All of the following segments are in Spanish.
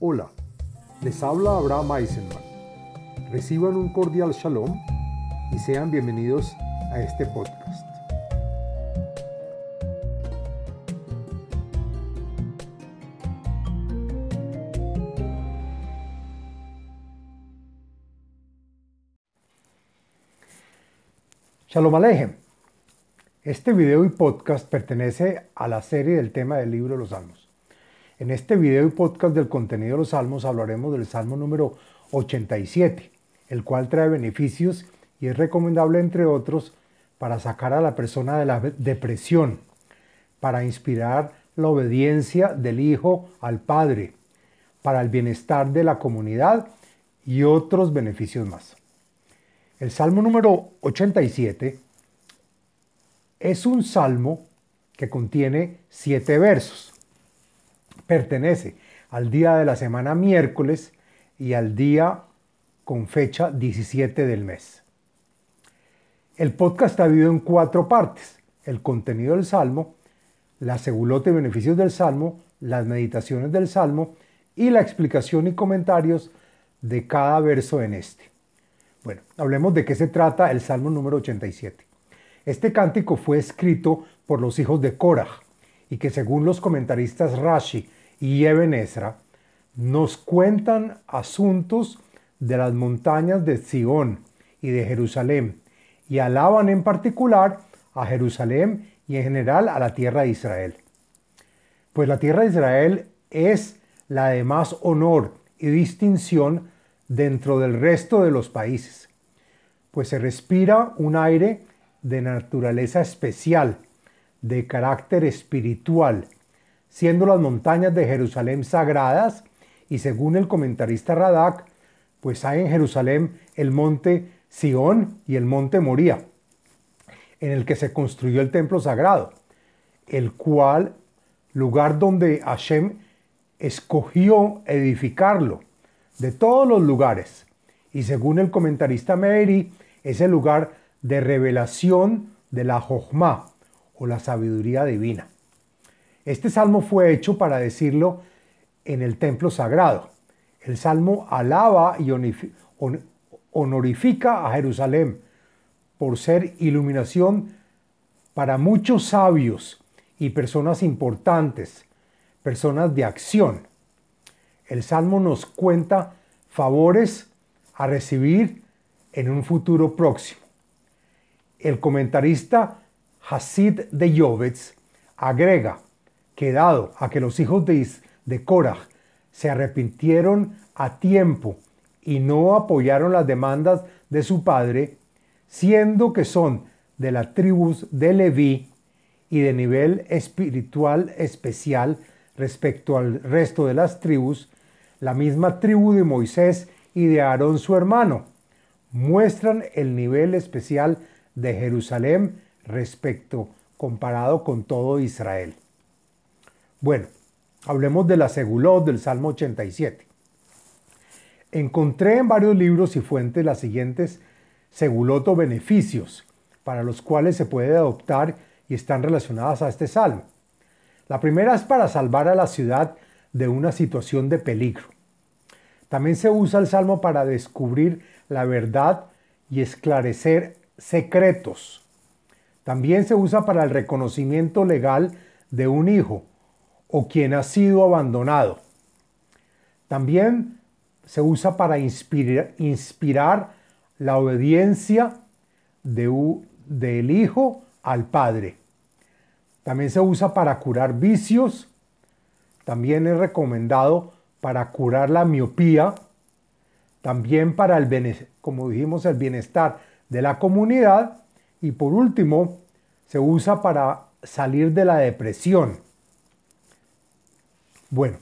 Hola, les habla Abraham Eisenman. Reciban un cordial shalom y sean bienvenidos a este podcast. Shalom Alejem. Este video y podcast pertenece a la serie del tema del libro de los Salmos. En este video y podcast del contenido de los salmos hablaremos del salmo número 87, el cual trae beneficios y es recomendable, entre otros, para sacar a la persona de la depresión, para inspirar la obediencia del Hijo al Padre, para el bienestar de la comunidad y otros beneficios más. El salmo número 87 es un salmo que contiene siete versos pertenece al día de la semana miércoles y al día con fecha 17 del mes. El podcast está dividido en cuatro partes. El contenido del Salmo, la segulota y beneficios del Salmo, las meditaciones del Salmo y la explicación y comentarios de cada verso en este. Bueno, hablemos de qué se trata el Salmo número 87. Este cántico fue escrito por los hijos de Korah y que según los comentaristas Rashi y Eben nos cuentan asuntos de las montañas de Sion y de Jerusalén y alaban en particular a Jerusalén y en general a la tierra de Israel. Pues la tierra de Israel es la de más honor y distinción dentro del resto de los países, pues se respira un aire de naturaleza especial, de carácter espiritual, siendo las montañas de Jerusalén sagradas, y según el comentarista Radak, pues hay en Jerusalén el monte Sión y el monte Moría, en el que se construyó el templo sagrado, el cual lugar donde Hashem escogió edificarlo de todos los lugares. Y según el comentarista Meiri, es el lugar de revelación de la Jochma o la sabiduría divina. Este salmo fue hecho para decirlo en el templo sagrado. El salmo alaba y honorifica a Jerusalén por ser iluminación para muchos sabios y personas importantes, personas de acción. El salmo nos cuenta favores a recibir en un futuro próximo. El comentarista Hasid de Yovetz agrega que dado a que los hijos de, de Korah se arrepintieron a tiempo y no apoyaron las demandas de su padre, siendo que son de la tribu de Leví y de nivel espiritual especial respecto al resto de las tribus, la misma tribu de Moisés y de Aarón su hermano, muestran el nivel especial de Jerusalén respecto comparado con todo Israel. Bueno, hablemos de la segulot del Salmo 87. Encontré en varios libros y fuentes las siguientes segulot o beneficios para los cuales se puede adoptar y están relacionadas a este salmo. La primera es para salvar a la ciudad de una situación de peligro. También se usa el salmo para descubrir la verdad y esclarecer secretos. También se usa para el reconocimiento legal de un hijo o quien ha sido abandonado. También se usa para inspirar, la obediencia de, del Hijo al Padre. También se usa para curar vicios. También es recomendado para curar la miopía. También para el, el bienestar de la comunidad. Y por último, se usa para salir de la depresión. Bueno,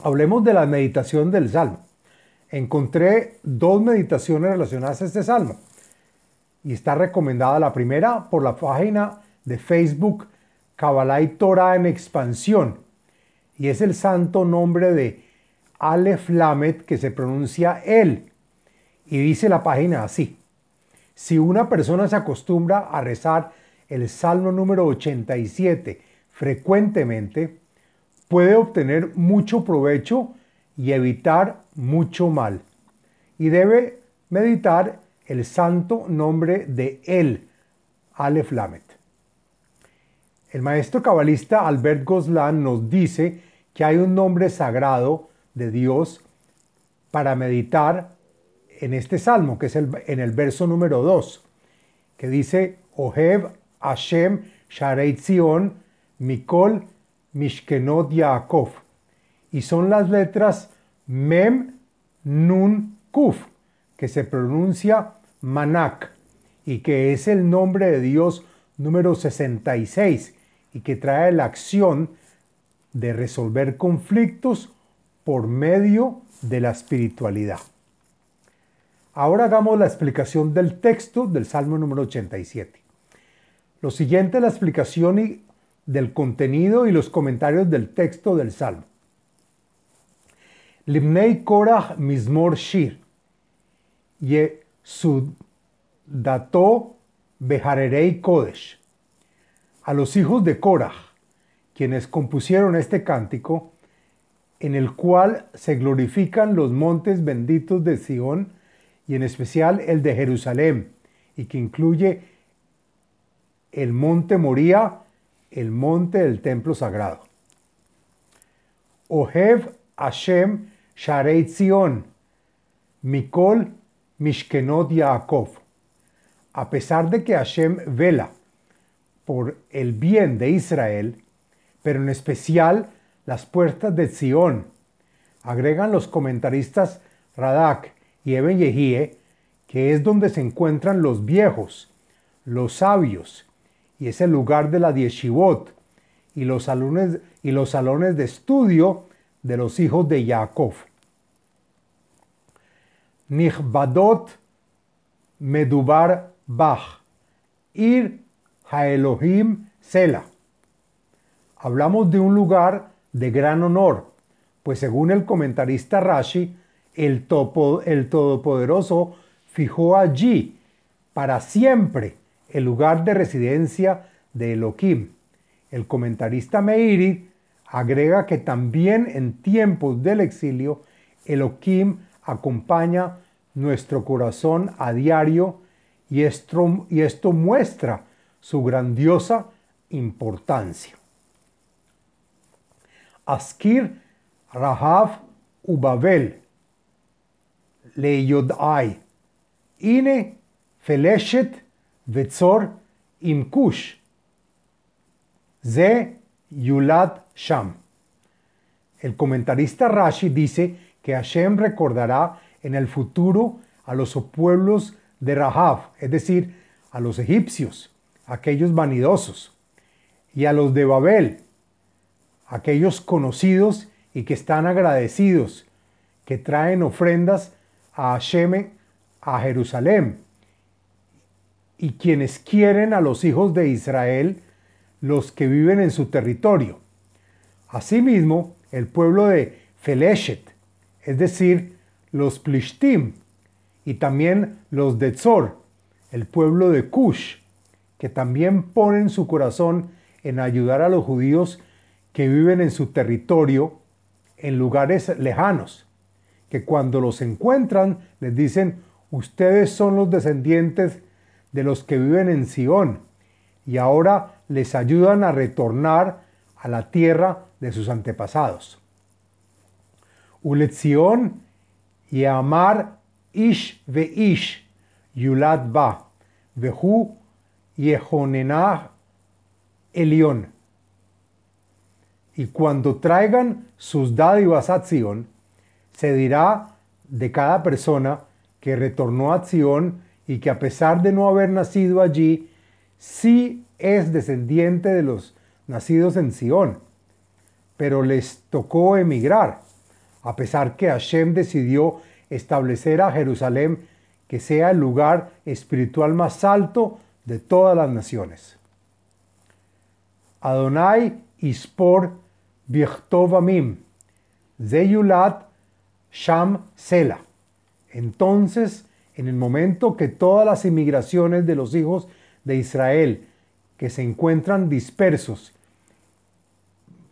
hablemos de la meditación del Salmo. Encontré dos meditaciones relacionadas a este Salmo y está recomendada la primera por la página de Facebook Kabbalah y Torah en expansión y es el santo nombre de Aleph Lamed que se pronuncia él y dice la página así. Si una persona se acostumbra a rezar el Salmo número 87 frecuentemente, puede obtener mucho provecho y evitar mucho mal. Y debe meditar el santo nombre de Él, Aleph Lamet. El maestro cabalista Albert Goslan nos dice que hay un nombre sagrado de Dios para meditar en este salmo, que es el, en el verso número 2, que dice, Ohev Hashem Sharei Zion Mikol Mishkenot Yaakov. Y son las letras Mem Nun Kuf, que se pronuncia Manak, y que es el nombre de Dios número 66, y que trae la acción de resolver conflictos por medio de la espiritualidad. Ahora hagamos la explicación del texto del Salmo número 87. Lo siguiente es la explicación del contenido y los comentarios del texto del Salmo. Limnei Korach Mismor Shir, Yesudato Beharerei Kodesh. A los hijos de Korach, quienes compusieron este cántico, en el cual se glorifican los montes benditos de Sión y en especial el de Jerusalén, y que incluye el monte Moría, el monte del templo sagrado. Ohev Hashem Sharei Zion, Mikol Mishkenot Yaakov. A pesar de que Hashem vela por el bien de Israel, pero en especial las puertas de Sion, agregan los comentaristas Radak y Eben Yehie, que es donde se encuentran los viejos, los sabios, y es el lugar de la Dieshivot y los salones, y los salones de estudio de los hijos de Jacob. Nichbadot Medubar Bach, Ir Haelohim Sela. Hablamos de un lugar de gran honor, pues según el comentarista Rashi, el, topo, el Todopoderoso fijó allí para siempre el lugar de residencia de Elohim. El comentarista Meiri agrega que también en tiempos del exilio, Elohim acompaña nuestro corazón a diario y esto, y esto muestra su grandiosa importancia. Askir Rahav Ubabel Leyodai Ine Feleshet Vetzor Imkush Ze Yulad Sham. El comentarista Rashi dice que Hashem recordará en el futuro a los pueblos de Rahav, es decir, a los egipcios, aquellos vanidosos, y a los de Babel, aquellos conocidos y que están agradecidos, que traen ofrendas a Hashem, a Jerusalén, y quienes quieren a los hijos de Israel, los que viven en su territorio. Asimismo, el pueblo de Feleshet, es decir, los Plishtim, y también los de Tzor, el pueblo de Cush, que también ponen su corazón en ayudar a los judíos que viven en su territorio en lugares lejanos, que cuando los encuentran les dicen, ustedes son los descendientes de los que viven en Sión, y ahora les ayudan a retornar a la tierra de sus antepasados. Y Amar Ish ve Ish Yulad Ba Vehu Yehonenah Elión y cuando traigan sus dádivas a Sion, se dirá de cada persona que retornó a Sion y que a pesar de no haber nacido allí, sí es descendiente de los nacidos en Sion, pero les tocó emigrar, a pesar que Hashem decidió establecer a Jerusalén que sea el lugar espiritual más alto de todas las naciones. Adonai Ispor Bichtovamim, Zeyulat Sham Sela. Entonces, en el momento que todas las inmigraciones de los hijos de Israel que se encuentran dispersos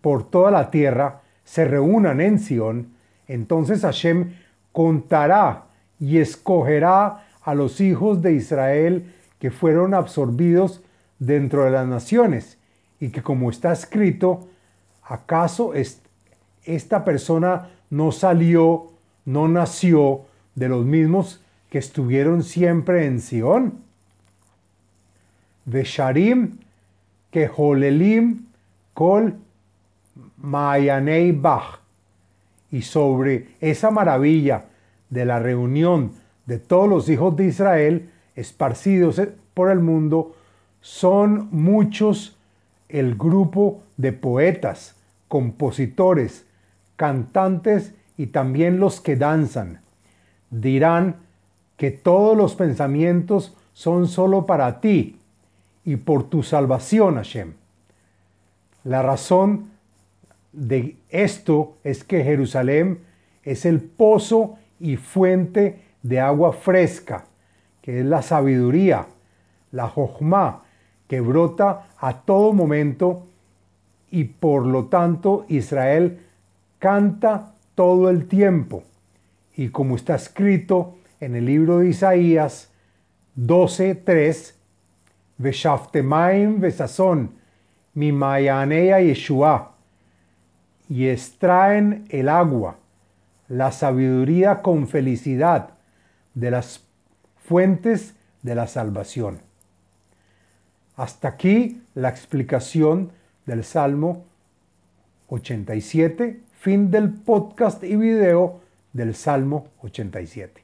por toda la tierra se reúnan en Sión, Entonces Hashem contará y escogerá a los hijos de Israel que fueron absorbidos dentro de las naciones. Y que como está escrito, ¿acaso esta persona no salió, no nació de los mismos que estuvieron siempre en Sión? Vesharim, Keholelim, Kol, Mayanei Bach. Y sobre esa maravilla de la reunión de todos los hijos de Israel esparcidos por el mundo, son muchos el grupo de poetas, compositores, cantantes y también los que danzan. Dirán que todos los pensamientos son solo para ti y por tu salvación, Hashem. La razón de esto es que Jerusalén es el pozo y fuente de agua fresca, que es la sabiduría, la jojma, que brota a todo momento y por lo tanto Israel canta todo el tiempo. Y como está escrito en el libro de Isaías 12:3, Veshaftemaim Vesazón, mi Mayanea Yeshua, y extraen el agua, la sabiduría con felicidad de las fuentes de la salvación. Hasta aquí la explicación del Salmo 87, fin del podcast y video del Salmo 87.